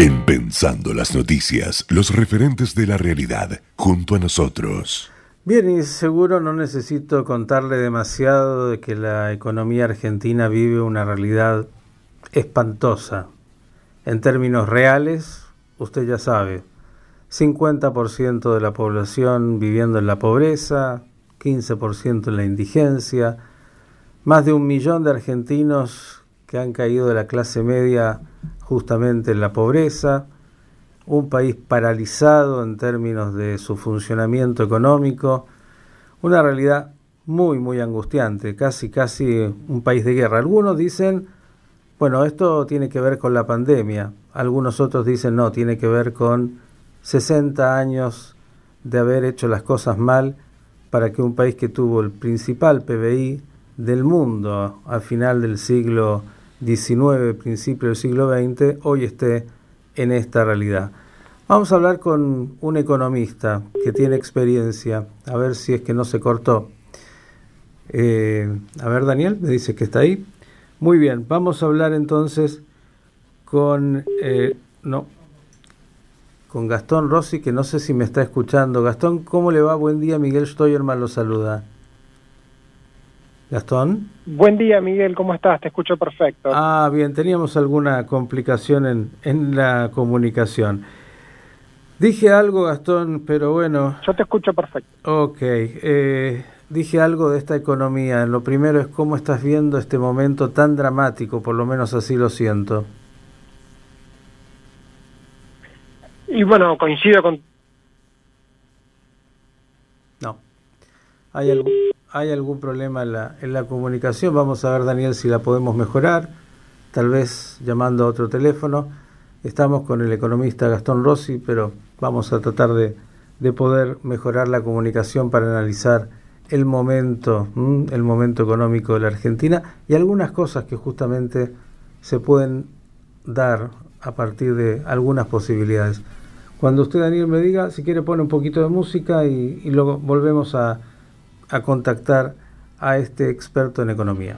En Pensando las Noticias, los referentes de la realidad, junto a nosotros. Bien, y seguro no necesito contarle demasiado de que la economía argentina vive una realidad espantosa. En términos reales, usted ya sabe, 50% de la población viviendo en la pobreza, 15% en la indigencia, más de un millón de argentinos que han caído de la clase media justamente en la pobreza, un país paralizado en términos de su funcionamiento económico, una realidad muy, muy angustiante, casi, casi un país de guerra. Algunos dicen, bueno, esto tiene que ver con la pandemia, algunos otros dicen, no, tiene que ver con 60 años de haber hecho las cosas mal para que un país que tuvo el principal PBI del mundo al final del siglo XIX, principio del siglo XX, hoy esté en esta realidad. Vamos a hablar con un economista que tiene experiencia, a ver si es que no se cortó. Eh, a ver, Daniel, me dice que está ahí. Muy bien, vamos a hablar entonces con, eh, no, con Gastón Rossi, que no sé si me está escuchando. Gastón, ¿cómo le va? Buen día, Miguel Steuerman lo saluda. Gastón. Buen día, Miguel, ¿cómo estás? Te escucho perfecto. Ah, bien, teníamos alguna complicación en, en la comunicación. Dije algo, Gastón, pero bueno. Yo te escucho perfecto. Ok, eh, dije algo de esta economía. Lo primero es cómo estás viendo este momento tan dramático, por lo menos así lo siento. Y bueno, coincido con... No. ¿Hay algún, ¿Hay algún problema en la, en la comunicación? Vamos a ver, Daniel, si la podemos mejorar. Tal vez llamando a otro teléfono. Estamos con el economista Gastón Rossi, pero vamos a tratar de, de poder mejorar la comunicación para analizar el momento, el momento económico de la Argentina y algunas cosas que justamente se pueden dar a partir de algunas posibilidades. Cuando usted, Daniel, me diga, si quiere pone un poquito de música y, y luego volvemos a, a contactar a este experto en economía.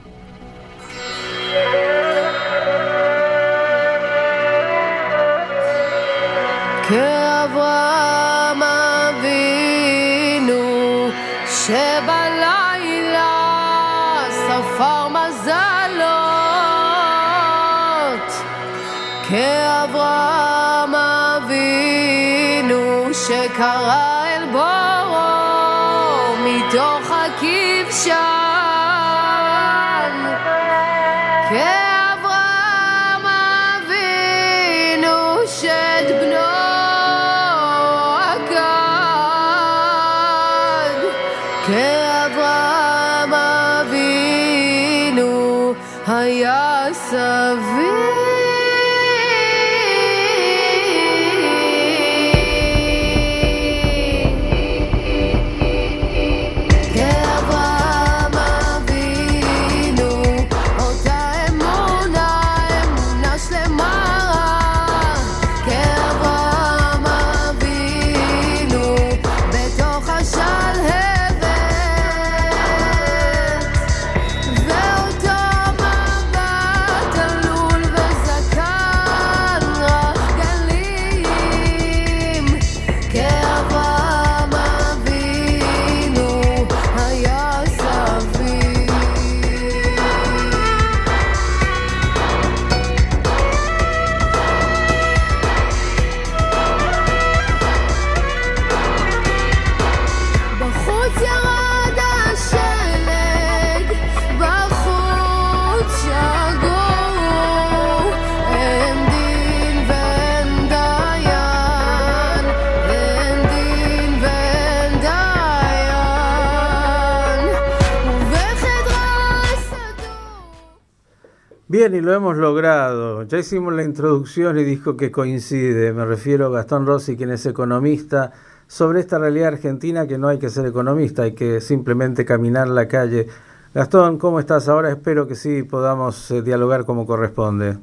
כאברהם אבינו שבלילה ספר מזלות כאברהם אבינו שקרא בתוך הכבשה. Bien, y lo hemos logrado. Ya hicimos la introducción y dijo que coincide. Me refiero a Gastón Rossi, quien es economista, sobre esta realidad argentina que no hay que ser economista, hay que simplemente caminar la calle. Gastón, ¿cómo estás? Ahora espero que sí podamos eh, dialogar como corresponde.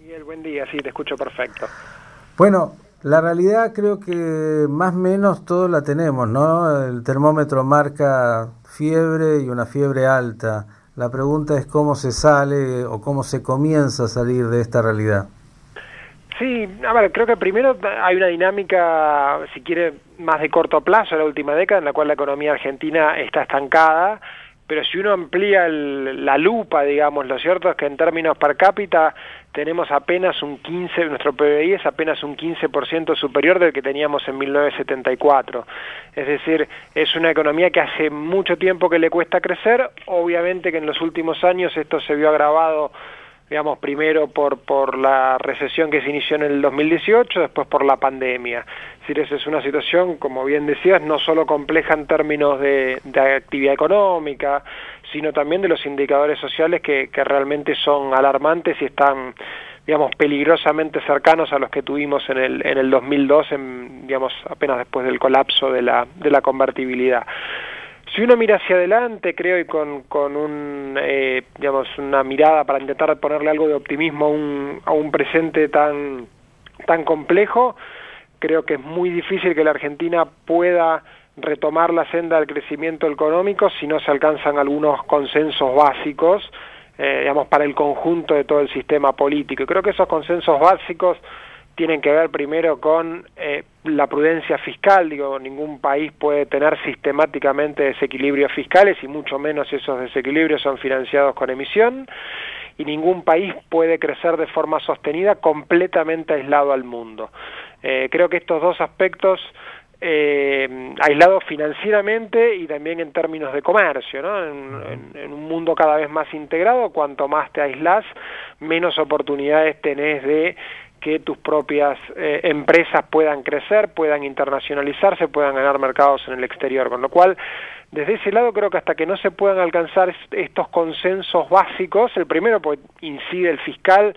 Miguel, buen día, sí, te escucho perfecto. Bueno, la realidad creo que más o menos todos la tenemos, ¿no? El termómetro marca fiebre y una fiebre alta. La pregunta es cómo se sale o cómo se comienza a salir de esta realidad. Sí, a ver, creo que primero hay una dinámica, si quiere, más de corto plazo en la última década, en la cual la economía argentina está estancada, pero si uno amplía el, la lupa, digamos, lo cierto es que en términos per cápita tenemos apenas un 15, nuestro PBI es apenas un 15% superior del que teníamos en 1974. Es decir, es una economía que hace mucho tiempo que le cuesta crecer, obviamente que en los últimos años esto se vio agravado digamos, primero por, por la recesión que se inició en el 2018, después por la pandemia. Es decir, esa es una situación, como bien decías, no solo compleja en términos de, de actividad económica, sino también de los indicadores sociales que, que realmente son alarmantes y están digamos, peligrosamente cercanos a los que tuvimos en el, en el 2002, en, digamos, apenas después del colapso de la, de la convertibilidad. Si uno mira hacia adelante, creo, y con, con un, eh, digamos, una mirada para intentar ponerle algo de optimismo a un, presente tan, tan complejo, creo que es muy difícil que la Argentina pueda retomar la senda del crecimiento económico si no se alcanzan algunos consensos básicos, eh, digamos, para el conjunto de todo el sistema político. Y creo que esos consensos básicos tienen que ver primero con eh, la prudencia fiscal, digo, ningún país puede tener sistemáticamente desequilibrios fiscales y mucho menos esos desequilibrios son financiados con emisión y ningún país puede crecer de forma sostenida completamente aislado al mundo. Eh, creo que estos dos aspectos eh, aislados financieramente y también en términos de comercio, ¿no? En, en, en, un mundo cada vez más integrado, cuanto más te aislas, menos oportunidades tenés de que tus propias eh, empresas puedan crecer, puedan internacionalizarse, puedan ganar mercados en el exterior. Con lo cual, desde ese lado creo que hasta que no se puedan alcanzar estos consensos básicos, el primero pues incide el fiscal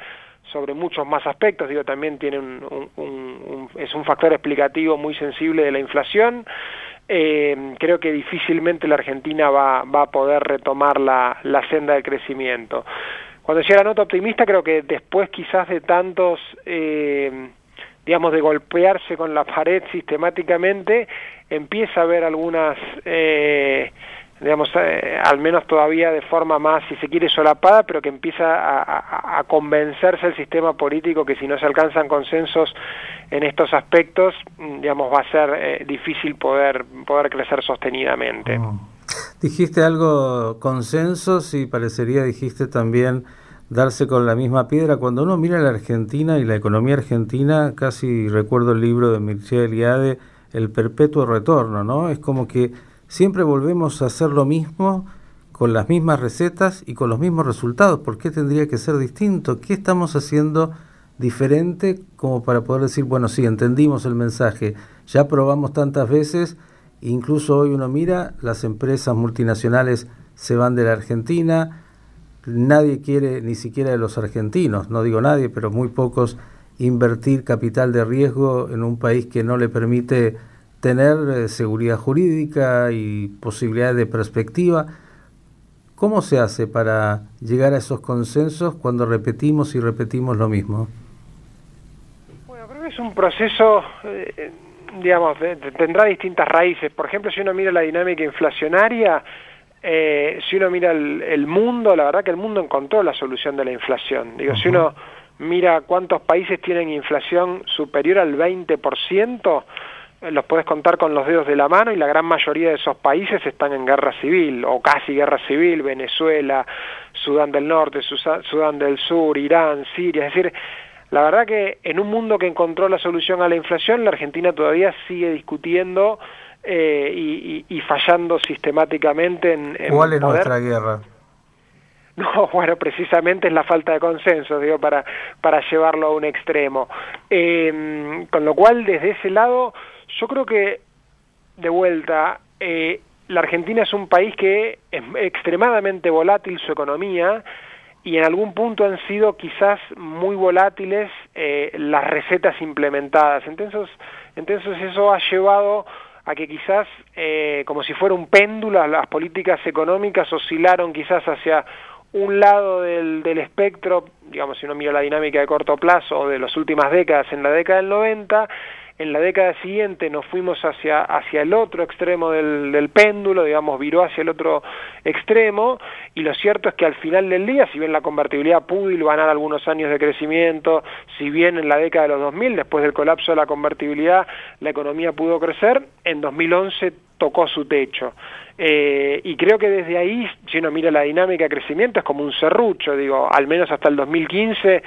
sobre muchos más aspectos, digo, también tiene un, es un factor explicativo muy sensible de la inflación, eh, creo que difícilmente la Argentina va, va a poder retomar la, la senda de crecimiento. Cuando decía la nota optimista, creo que después quizás de tantos, eh, digamos, de golpearse con la pared sistemáticamente, empieza a haber algunas, eh, digamos, eh, al menos todavía de forma más, si se quiere, solapada, pero que empieza a, convencerse el sistema político que si no se alcanzan consensos en estos aspectos, digamos, va a ser eh, difícil poder, poder crecer sostenidamente. Mm. Dijiste algo consensos y parecería dijiste también darse con la misma piedra. Cuando uno mira la Argentina y la economía argentina, casi recuerdo el libro de Mircea Eliade, El perpetuo retorno, ¿no? Es como que siempre volvemos a hacer lo mismo con las mismas recetas y con los mismos resultados. ¿Por qué tendría que ser distinto? ¿Qué estamos haciendo diferente como para poder decir, bueno, sí, entendimos el mensaje, ya probamos tantas veces, incluso hoy uno mira, las empresas multinacionales se van de la Argentina, nadie quiere, ni siquiera de los argentinos, no digo nadie, pero muy pocos, invertir capital de riesgo en un país que no le permite tener eh, seguridad jurídica y posibilidades de perspectiva. ¿Cómo se hace para llegar a esos consensos cuando repetimos y repetimos lo mismo? Bueno, creo que es un proceso, eh, digamos, tendrá distintas raíces. Por ejemplo, si uno mira la dinámica inflacionaria, eh, si uno mira el, el, mundo, la verdad que el mundo encontró la solución de la inflación. Digo, uh -huh. si uno mira cuántos países tienen inflación superior al 20%, eh, los puedes contar con los dedos de la mano y la gran mayoría de esos países están en guerra civil o casi guerra civil, Venezuela, Sudán del Norte, Sudán del Sur, Irán, Siria, es decir, la verdad que en un mundo que encontró la solución a la inflación, la Argentina todavía sigue discutiendo eh, y, y, y, fallando sistemáticamente en, en ¿Cuál es poder. nuestra guerra? No, bueno, precisamente es la falta de consenso, digo, para, para llevarlo a un extremo. Eh, con lo cual, desde ese lado, yo creo que, de vuelta, eh, la Argentina es un país que es extremadamente volátil su economía y en algún punto han sido quizás muy volátiles eh, las recetas implementadas. Entonces, entonces eso ha llevado a que quizás, eh, como si fuera un péndulo, las políticas económicas oscilaron quizás hacia un lado del, del espectro, digamos, si uno mira la dinámica de corto plazo de las últimas décadas, en la década del 90, en la década siguiente nos fuimos hacia, hacia el otro extremo del, del péndulo, digamos, viró hacia el otro extremo, y lo cierto es que al final del día, si bien la convertibilidad pudo ganar algunos años de crecimiento, si bien en la década de los 2000, después del colapso de la convertibilidad, la economía pudo crecer, en 2011 tocó su techo. Eh, y creo que desde ahí, si uno mira la dinámica de crecimiento, es como un serrucho, digo, al menos hasta el 2015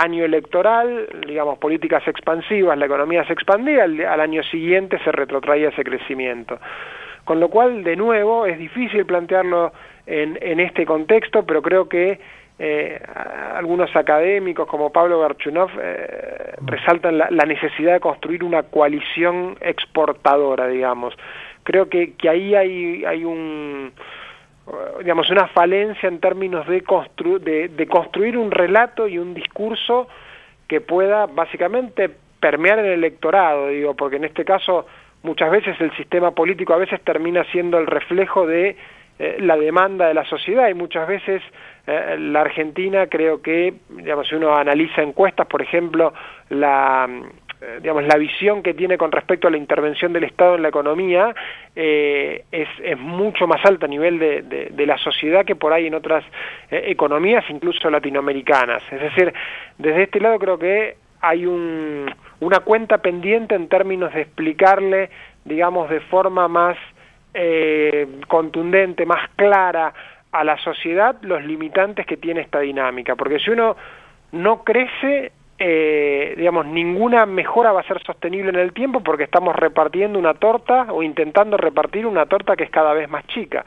año electoral, digamos, políticas expansivas, la economía se expandía, al, año siguiente se retrotraía ese crecimiento. Con lo cual, de nuevo, es difícil plantearlo en, en este contexto, pero creo que eh, algunos académicos como Pablo Garchunov eh, resaltan la, la, necesidad de construir una coalición exportadora, digamos. Creo que, que ahí hay, hay un digamos, una falencia en términos de, constru de, construir un relato y un discurso que pueda básicamente permear el electorado, digo, porque en este caso muchas veces el sistema político a veces termina siendo el reflejo de eh, la demanda de la sociedad y muchas veces eh, la Argentina creo que, digamos, si uno analiza encuestas, por ejemplo, la eh, digamos, la visión que tiene con respecto a la intervención del Estado en la economía eh, es, es, mucho más alta a nivel de, de, de, la sociedad que por ahí en otras eh, economías, incluso latinoamericanas. Es decir, desde este lado creo que hay un, una cuenta pendiente en términos de explicarle, digamos, de forma más eh, contundente, más clara a la sociedad los limitantes que tiene esta dinámica. Porque si uno no crece eh, digamos, ninguna mejora va a ser sostenible en el tiempo porque estamos repartiendo una torta o intentando repartir una torta que es cada vez más chica.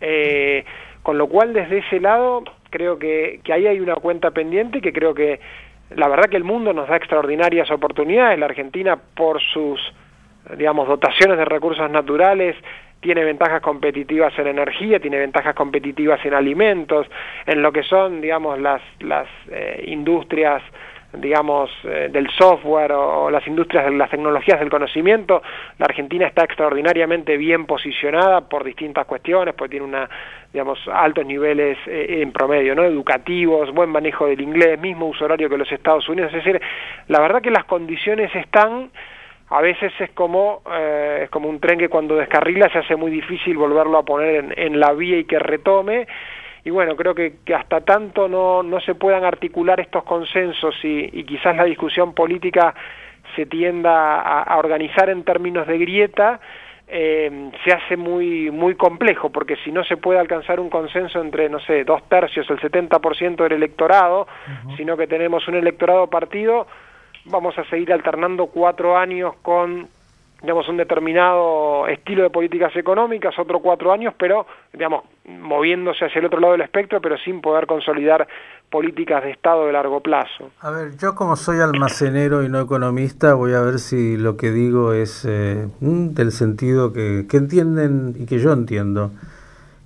Eh, con lo cual, desde ese lado, creo que, ahí hay una cuenta pendiente que creo que la verdad que el mundo nos da extraordinarias oportunidades. La Argentina, por sus, digamos, dotaciones de recursos naturales, tiene ventajas competitivas en energía, tiene ventajas competitivas en alimentos, en lo que son, digamos, las, las eh, industrias digamos, eh, del software o, las industrias de las tecnologías del conocimiento, la Argentina está extraordinariamente bien posicionada por distintas cuestiones, porque tiene una, digamos, altos niveles eh, en promedio, ¿no? Educativos, buen manejo del inglés, mismo uso horario que los Estados Unidos, es decir, la verdad que las condiciones están a veces es como eh, es como un tren que cuando descarrila se hace muy difícil volverlo a poner en, en la vía y que retome y bueno, creo que, que hasta tanto no, no se puedan articular estos consensos y, y quizás la discusión política se tienda a, a organizar en términos de grieta, eh, se hace muy muy complejo, porque si no se puede alcanzar un consenso entre, no sé, dos tercios, el 70% del electorado, uh -huh. sino que tenemos un electorado partido, vamos a seguir alternando cuatro años con digamos, un determinado estilo de políticas económicas, otros cuatro años, pero, digamos, moviéndose hacia el otro lado del espectro, pero sin poder consolidar políticas de Estado de largo plazo. A ver, yo como soy almacenero y no economista, voy a ver si lo que digo es eh, del sentido que, que entienden y que yo entiendo.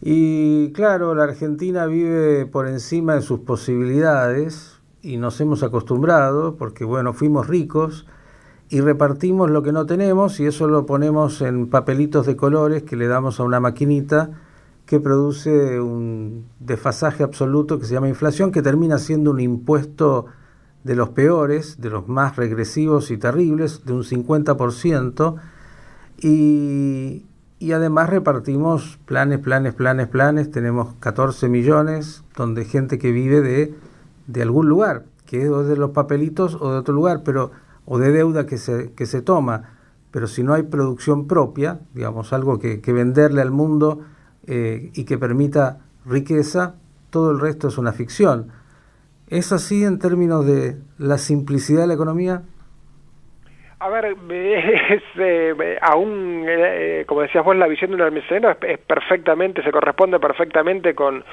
Y claro, la Argentina vive por encima de sus posibilidades y nos hemos acostumbrado, porque bueno, fuimos ricos, y repartimos lo que no tenemos y eso lo ponemos en papelitos de colores que le damos a una maquinita que produce un desfasaje absoluto que se llama inflación, que termina siendo un impuesto de los peores, de los más regresivos y terribles, de un 50%, y, y además repartimos planes, planes, planes, planes, tenemos 14 millones, donde gente que vive de, de algún lugar, que es de los papelitos o de otro lugar, pero o de deuda que se, que se toma, pero si no hay producción propia, digamos, algo que, que venderle al mundo eh, y que permita riqueza, todo el resto es una ficción. ¿Es así en términos de la simplicidad de la economía? A ver, es, eh, aún, eh, como decías vos, la visión de un almacenero es, es, perfectamente, se corresponde perfectamente con,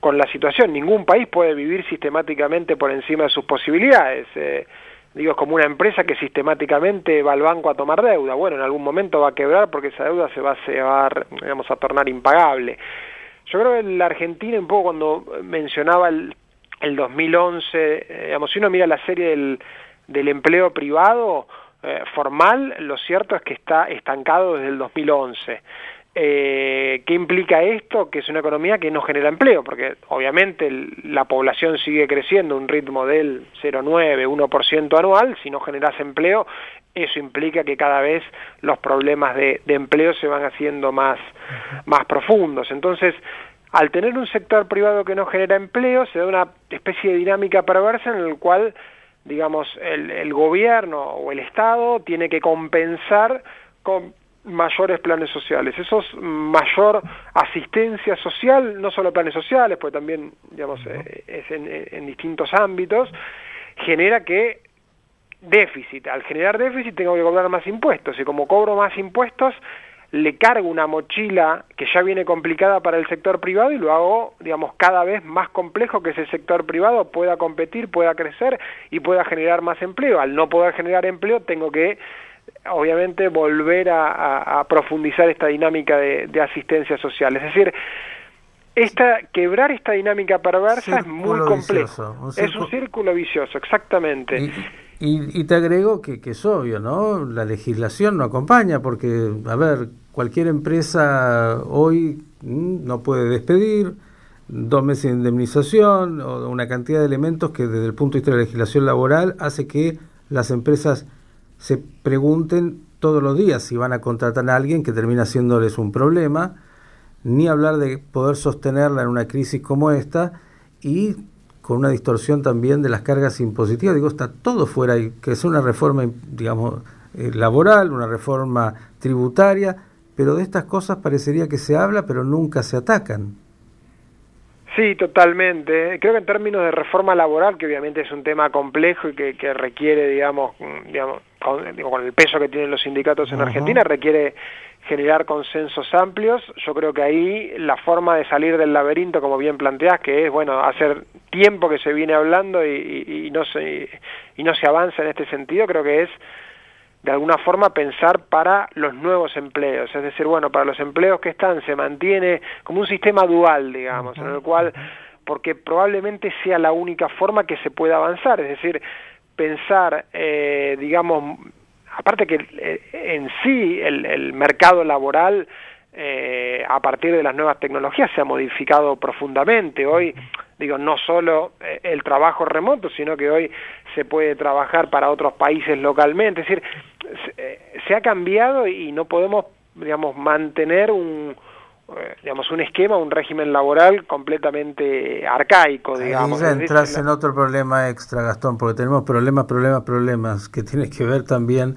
con la situación. Ningún país puede vivir sistemáticamente por encima de sus posibilidades. Eh, digo, es como una empresa que sistemáticamente va al banco a tomar deuda. Bueno, en algún momento va a quebrar porque esa deuda se va, se va digamos, a tornar impagable. Yo creo que la Argentina, un poco cuando mencionaba el, el 2011, eh, digamos, si uno mira la serie del, del empleo privado eh, formal, lo cierto es que está estancado desde el 2011. Eh, ¿Qué implica esto? Que es una economía que no genera empleo, porque obviamente la población sigue creciendo a un ritmo del 0,9, 1% anual, si no generas empleo, eso implica que cada vez los problemas de, de empleo se van haciendo más, más profundos. Entonces, al tener un sector privado que no genera empleo, se da una especie de dinámica perversa en el cual, digamos, el, el gobierno o el Estado tiene que compensar con mayores planes sociales. Eso es mayor asistencia social, no solo planes sociales, pues también, digamos, eh, es en, en distintos ámbitos, genera que déficit. Al generar déficit tengo que cobrar más impuestos y como cobro más impuestos le cargo una mochila que ya viene complicada para el sector privado y lo hago, digamos, cada vez más complejo que ese sector privado pueda competir, pueda crecer y pueda generar más empleo. Al no poder generar empleo tengo que obviamente volver a, a- a profundizar esta dinámica de, de asistencia social. Es decir, esta, quebrar esta dinámica perversa es muy complejo. un Es un círculo vicioso, exactamente. Y, y- y te agrego que, que es obvio, ¿no? La legislación no acompaña porque, a ver, cualquier empresa hoy mm, no puede despedir, dos meses de indemnización o una cantidad de elementos que desde el punto de vista de la legislación laboral hace que las empresas se pregunten todos los días si van a contratar a alguien que termina haciéndoles un problema, ni hablar de poder sostenerla en una crisis como esta y con una distorsión también de las cargas impositivas. Digo, está todo fuera y que es una reforma, digamos, eh, laboral, una reforma tributaria, pero de estas cosas parecería que se habla, pero nunca se atacan. Sí, totalmente. Creo que en términos de reforma laboral, que obviamente es un tema complejo y que, que requiere, digamos, mm, digamos con, digo, con el peso que tienen los sindicatos en. Argentina, requiere generar consensos amplios. Yo creo que ahí la forma de salir del laberinto, como bien planteás, que es, bueno, hacer tiempo que se viene hablando y, y- y no se y no se avanza en este sentido, creo que es de alguna forma pensar para los nuevos empleos, es decir, bueno, para los empleos que están se mantiene como un sistema dual, digamos, en el cual, porque probablemente sea la única forma que se pueda avanzar, es decir, pensar, eh, digamos, aparte que eh, en sí el, el mercado laboral eh, a partir de las nuevas tecnologías se ha modificado profundamente. Hoy, digo, no solo eh, el trabajo remoto, sino que hoy se puede trabajar para otros países localmente. Es decir, se, eh, ha cambiado y no podemos, digamos, mantener un digamos un esquema, un régimen laboral completamente arcaico, digamos. Ahí ya entras en otro problema extra, Gastón, porque tenemos problemas, problemas, problemas, que tiene que ver también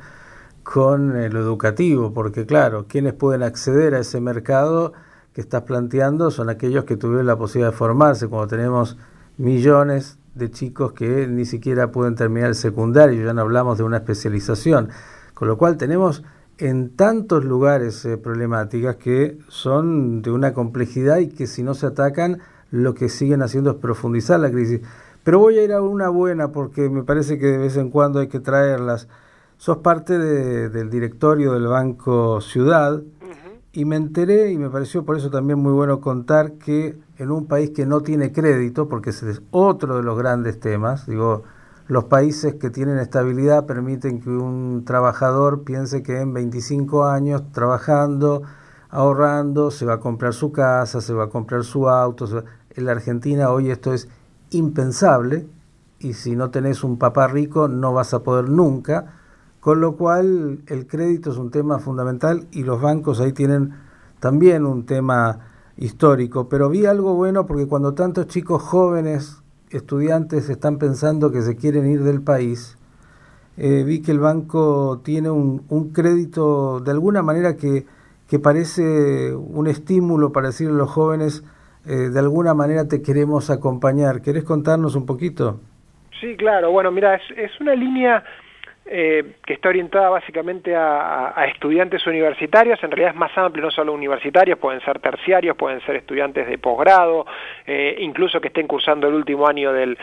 con eh, lo educativo, porque claro, quienes pueden acceder a ese mercado que estás planteando son aquellos que tuvieron la posibilidad de formarse, cuando tenemos millones de chicos que ni siquiera pueden terminar el secundario, ya no hablamos de una especialización, con lo cual tenemos en tantos lugares eh, problemáticas que son de una complejidad y que si no se atacan lo que siguen haciendo es profundizar la crisis. Pero voy a ir a una buena porque me parece que de vez en cuando hay que traerlas. Sos parte de- del directorio del Banco Ciudad y me enteré y me pareció por eso también muy bueno contar que en un país que no tiene crédito, porque ese es otro de los grandes temas, digo, los países que tienen estabilidad permiten que un trabajador piense que en 25 años trabajando, ahorrando, se va a comprar su casa, se va a comprar su auto. va- En la Argentina hoy esto es impensable y si no tenés un papá rico no vas a poder nunca, con lo cual el crédito es un tema fundamental y los bancos ahí tienen también un tema histórico, pero vi algo bueno porque cuando tantos chicos jóvenes, estudiantes, están pensando que se quieren ir del país, eh, vi que el banco tiene un, un crédito de alguna manera que, que parece un estímulo para decirle a los jóvenes, eh, de alguna manera te queremos acompañar. ¿Querés contarnos un poquito? Sí, claro. Bueno, mira, es, es una línea eh, que está orientada básicamente a, estudiantes universitarios, en realidad es más amplio, no solo universitarios, pueden ser terciarios, pueden ser estudiantes de posgrado, eh, incluso que estén cursando el último año del,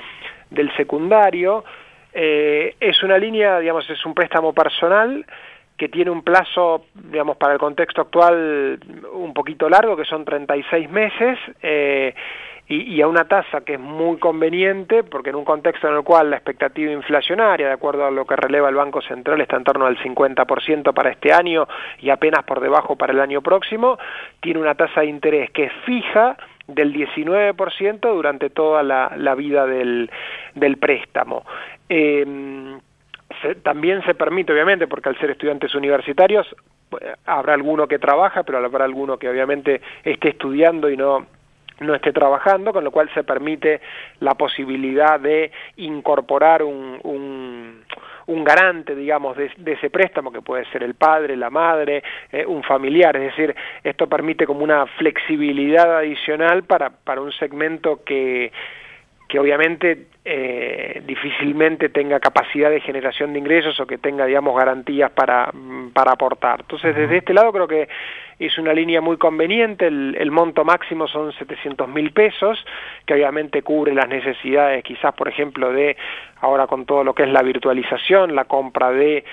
del secundario. Eh, es una línea, digamos, es un préstamo personal que tiene un plazo, digamos, para el contexto actual un poquito largo, que son 36 meses, eh, y, y, a una tasa que es muy conveniente, porque en un contexto en el cual la expectativa inflacionaria, de acuerdo a lo que releva el Banco Central, está en torno al 50% para este año y apenas por debajo para el año próximo, tiene una tasa de interés que es fija, del 19% durante toda la, vida del, del préstamo. Eh, se, también se permite, obviamente, porque al ser estudiantes universitarios, habrá alguno que trabaja, pero habrá alguno que obviamente esté estudiando y no no esté trabajando, con lo cual se permite la posibilidad de incorporar un, un, garante, digamos, de, de, ese préstamo, que puede ser el padre, la madre, eh, un familiar. Es decir, esto permite como una flexibilidad adicional para, para un segmento que, que obviamente eh, difícilmente tenga capacidad de generación de ingresos o que tenga, digamos, garantías para, para aportar. Entonces, desde este lado creo que es una línea muy conveniente, el, el monto máximo son 700 mil pesos, que obviamente cubre las necesidades quizás, por ejemplo, de ahora con todo lo que es la virtualización, la compra de,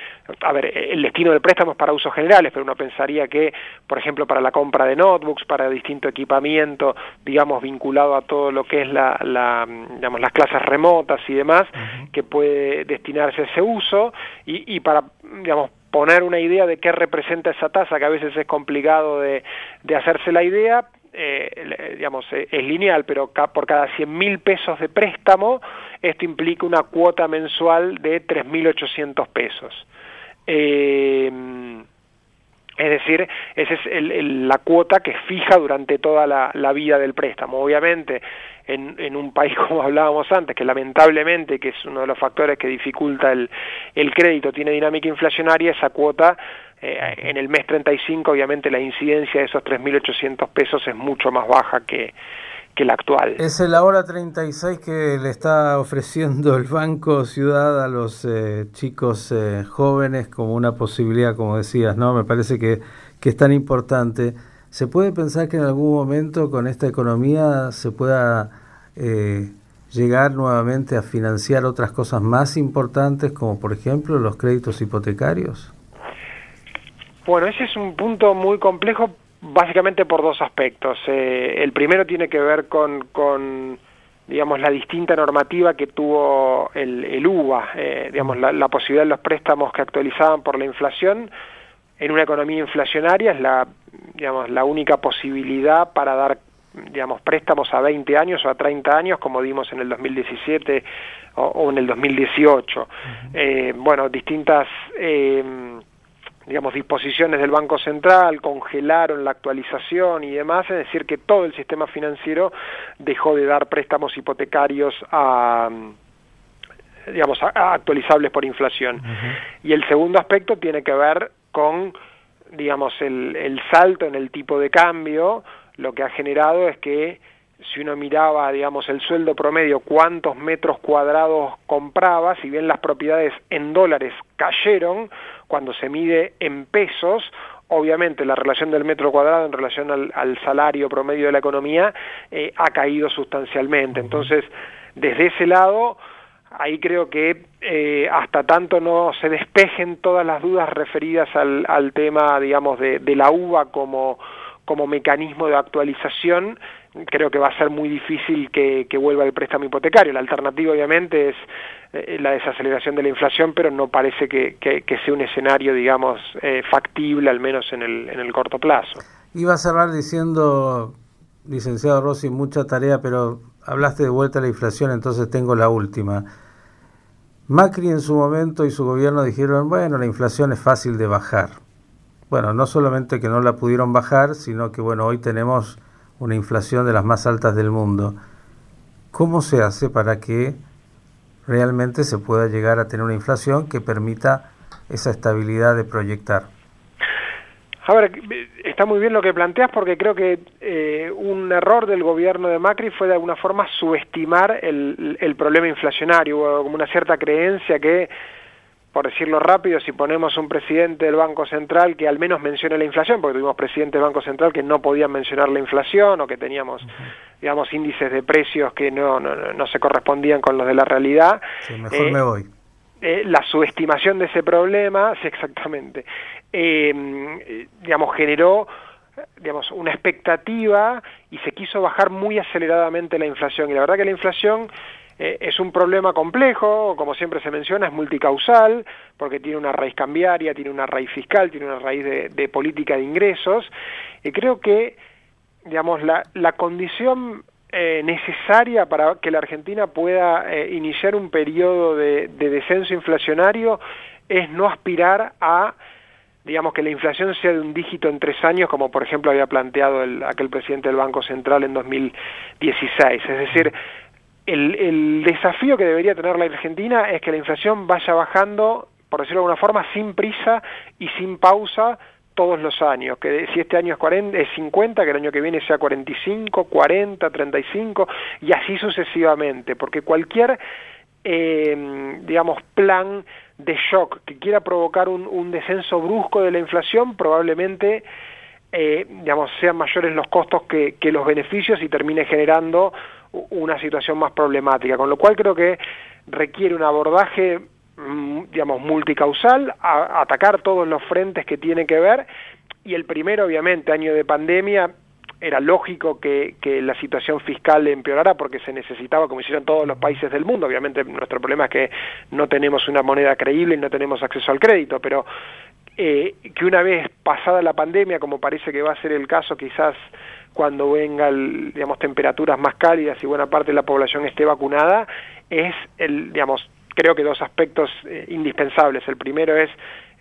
a ver, el destino del préstamo es para usos generales, pero uno pensaría que, por ejemplo, para la compra de notebooks, para distinto equipamiento, digamos, vinculado a todo lo que es la, la digamos, las clases remotas y demás, uh -huh. que puede destinarse a ese uso, y, y para, digamos, poner una idea de qué representa esa tasa, que a veces es complicado de, de hacerse la idea, eh, digamos, eh, es lineal, pero ca por cada 100 mil pesos de préstamo, esto implica una cuota mensual de 3.800 pesos. Eh, es decir, esa es el, el, la cuota que fija durante toda la, vida del préstamo. Obviamente, en, en, un país como hablábamos antes, que lamentablemente, que es uno de los factores que dificulta el, el crédito, tiene dinámica inflacionaria, esa cuota eh, en el mes 35 obviamente la incidencia de esos 3.800 pesos es mucho más baja que, que la actual. Es el ahora 36 que le está ofreciendo el Banco Ciudad a los eh, chicos eh, jóvenes como una posibilidad, como decías, ¿no? Me parece que, que es tan importante. ¿Se puede pensar que en algún momento con esta economía se pueda eh, llegar nuevamente a financiar otras cosas más importantes, como por ejemplo los créditos hipotecarios? Bueno, ese es un punto muy complejo básicamente por dos aspectos. Eh, el primero tiene que ver con, con digamos, la distinta normativa que tuvo el, el UBA, eh, digamos, la, la, posibilidad de los préstamos que actualizaban por la inflación en una economía inflacionaria es la, digamos, la única posibilidad para dar digamos, préstamos a 20 años o a 30 años, como dimos en el 2017 o, o en el 2018. Uh -huh. eh, bueno, distintas eh, digamos, disposiciones del Banco Central, congelaron la actualización y demás, es decir, que todo el sistema financiero dejó de dar préstamos hipotecarios a digamos, a, actualizables por inflación. Uh -huh. Y el segundo aspecto tiene que ver con, digamos, el, el salto en el tipo de cambio, lo que ha generado es que si uno miraba, digamos, el sueldo promedio, cuántos metros cuadrados compraba, si bien las propiedades en dólares cayeron, cuando se mide en pesos, obviamente la relación del metro cuadrado en relación al, al salario promedio de la economía eh, ha caído sustancialmente. Entonces, desde ese lado, ahí creo que eh, hasta tanto no se despejen todas las dudas referidas al, al tema, digamos, de, de la uva como, como mecanismo de actualización, creo que va a ser muy difícil que, que vuelva el préstamo hipotecario. La alternativa, obviamente, es eh, la desaceleración de la inflación, pero no parece que, que, que sea un escenario, digamos, eh, factible, al menos en el, en el corto plazo. Iba a cerrar diciendo, licenciado Rossi, mucha tarea, pero hablaste de vuelta a la inflación, entonces tengo la última. Macri en su momento y su gobierno dijeron, bueno, la inflación es fácil de bajar. Bueno, no solamente que no la pudieron bajar, sino que, bueno, hoy tenemos una inflación de las más altas del mundo. ¿Cómo se hace para que realmente se pueda llegar a tener una inflación que permita esa estabilidad de proyectar? A ver, está muy bien lo que planteas porque creo que eh, un error del gobierno de Macri fue de alguna forma subestimar el, problema inflacionario, como una cierta creencia que por decirlo rápido, si ponemos un presidente del Banco Central que al menos mencione la inflación, porque tuvimos presidentes del Banco Central que no podían mencionar la inflación o que teníamos, digamos, índices de precios que no, no, no, se correspondían con los de la realidad. Sí, mejor eh, me voy. Eh, la subestimación de ese problema, sí, exactamente, eh, digamos, generó digamos, una expectativa y se quiso bajar muy aceleradamente la inflación. Y la verdad que la inflación eh, es un problema complejo, como siempre se menciona, es multicausal, porque tiene una raíz cambiaria, tiene una raíz fiscal, tiene una raíz de, política de ingresos, y creo que, digamos, la, la condición eh, necesaria para que la Argentina pueda eh, iniciar un periodo de, de descenso inflacionario es no aspirar a digamos que la inflación sea de un dígito en tres años, como por ejemplo había planteado el, aquel presidente del Banco Central en 2016. Es decir, el, desafío que debería tener la Argentina es que la inflación vaya bajando, por decirlo de alguna forma, sin prisa y sin pausa todos los años, que si este año es, 40, es 50, que el año que viene sea 45, 40, 35 y así sucesivamente, porque cualquier, eh, digamos, plan de shock que quiera provocar un, un descenso brusco de la inflación probablemente eh, digamos sean mayores los costos que, que los beneficios y termine generando una situación más problemática con lo cual creo que requiere un abordaje mm, digamos multicausal atacar todos los frentes que tiene que ver y el primero obviamente año de pandemia era lógico que, que, la situación fiscal empeorara porque se necesitaba, como hicieron todos los países del mundo. Obviamente nuestro problema es que no tenemos una moneda creíble y no tenemos acceso al crédito, pero eh, que una vez pasada la pandemia, como parece que va a ser el caso quizás cuando vengan, digamos, temperaturas más cálidas y buena parte de la población esté vacunada, es, el, digamos, creo que dos aspectos eh, indispensables. El primero es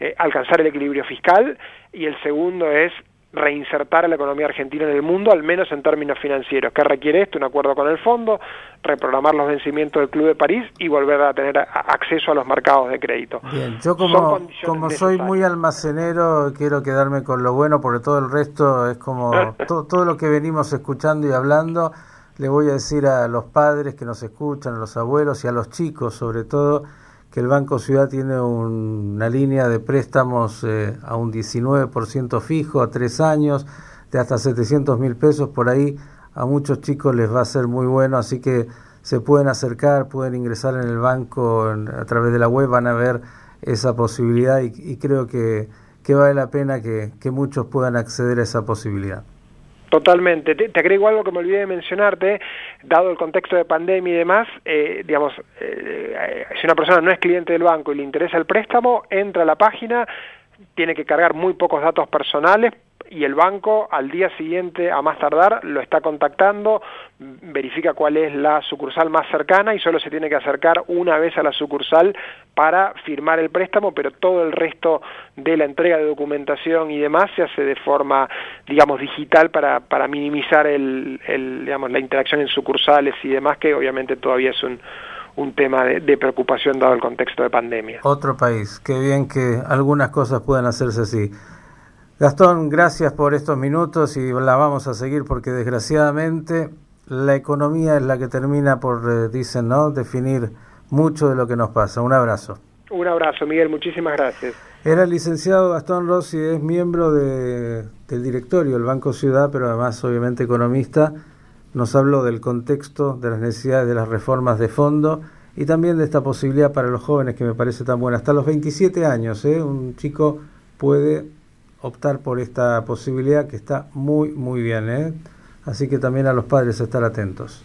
eh, alcanzar el equilibrio fiscal y el segundo es reinsertar a la economía argentina en el mundo, al menos en términos financieros. ¿Qué requiere esto? Un acuerdo con el fondo, reprogramar los vencimientos del Club de París y volver a tener acceso a los mercados de crédito. Bien, yo como, como soy muy almacenero, quiero quedarme con lo bueno, porque todo el resto es como todo, todo lo que venimos escuchando y hablando. Le voy a decir a los padres que nos escuchan, a los abuelos y a los chicos sobre todo, que el Banco Ciudad tiene un, una línea de préstamos eh, a un 19% fijo, a tres años, de hasta 700 mil pesos, por ahí a muchos chicos les va a ser muy bueno, así que se pueden acercar, pueden ingresar en el banco en, a través de la web, van a ver esa posibilidad y, y creo que, que, vale la pena que, que muchos puedan acceder a esa posibilidad. Totalmente. Te, te, agrego algo que me olvidé de mencionarte, dado el contexto de pandemia y demás, eh, digamos, eh, si una persona no es cliente del banco y le interesa el préstamo, entra a la página, tiene que cargar muy pocos datos personales y el banco al día siguiente, a más tardar, lo está contactando, verifica cuál es la sucursal más cercana y solo se tiene que acercar una vez a la sucursal para firmar el préstamo, pero todo el resto de la entrega de documentación y demás se hace de forma, digamos, digital para, para minimizar el, el, digamos, la interacción en sucursales y demás, que obviamente todavía es un, un tema de, de, preocupación dado el contexto de pandemia. Otro país, qué bien que algunas cosas puedan hacerse así. Gastón, gracias por estos minutos y la vamos a seguir porque desgraciadamente la economía es la que termina por, eh, dicen, ¿no?, definir mucho de lo que nos pasa. Un abrazo. Un abrazo, Miguel, muchísimas gracias. Era el licenciado Gastón Rossi, es miembro de, del directorio del Banco Ciudad, pero además obviamente economista. Nos habló del contexto, de las necesidades de las reformas de fondo y también de esta posibilidad para los jóvenes que me parece tan buena. Hasta los 27 años, ¿eh? un chico puede optar por esta posibilidad que está muy, muy bien. ¿eh? Así que también a los padres estar atentos.